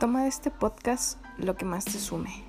Toma de este podcast lo que más te sume.